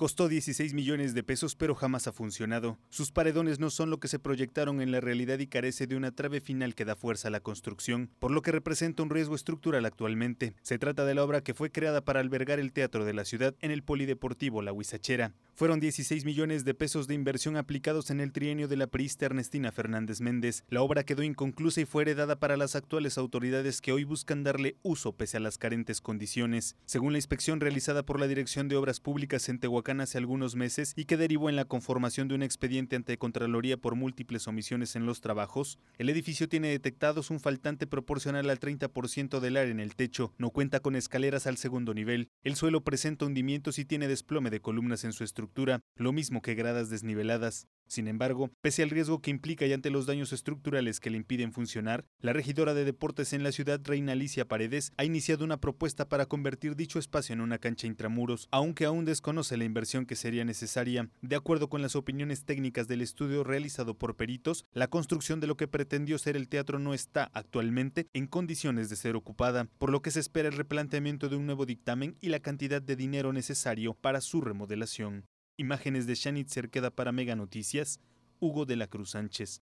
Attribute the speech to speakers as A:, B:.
A: Costó 16 millones de pesos pero jamás ha funcionado. Sus paredones no son lo que se proyectaron en la realidad y carece de una trave final que da fuerza a la construcción, por lo que representa un riesgo estructural actualmente. Se trata de la obra que fue creada para albergar el teatro de la ciudad en el polideportivo La Huizachera. Fueron 16 millones de pesos de inversión aplicados en el trienio de la priista Ernestina Fernández Méndez. La obra quedó inconclusa y fue heredada para las actuales autoridades que hoy buscan darle uso pese a las carentes condiciones. Según la inspección realizada por la Dirección de Obras Públicas en Tehuacán hace algunos meses y que derivó en la conformación de un expediente ante Contraloría por múltiples omisiones en los trabajos, el edificio tiene detectados un faltante proporcional al 30% del área en el techo, no cuenta con escaleras al segundo nivel, el suelo presenta hundimientos y tiene desplome de columnas en su estructura lo mismo que gradas desniveladas. Sin embargo, pese al riesgo que implica y ante los daños estructurales que le impiden funcionar, la regidora de deportes en la ciudad, Reina Alicia Paredes, ha iniciado una propuesta para convertir dicho espacio en una cancha intramuros, aunque aún desconoce la inversión que sería necesaria. De acuerdo con las opiniones técnicas del estudio realizado por peritos, la construcción de lo que pretendió ser el teatro no está actualmente en condiciones de ser ocupada, por lo que se espera el replanteamiento de un nuevo dictamen y la cantidad de dinero necesario para su remodelación. Imágenes de Shanitzer queda para Mega Noticias, Hugo de la Cruz Sánchez.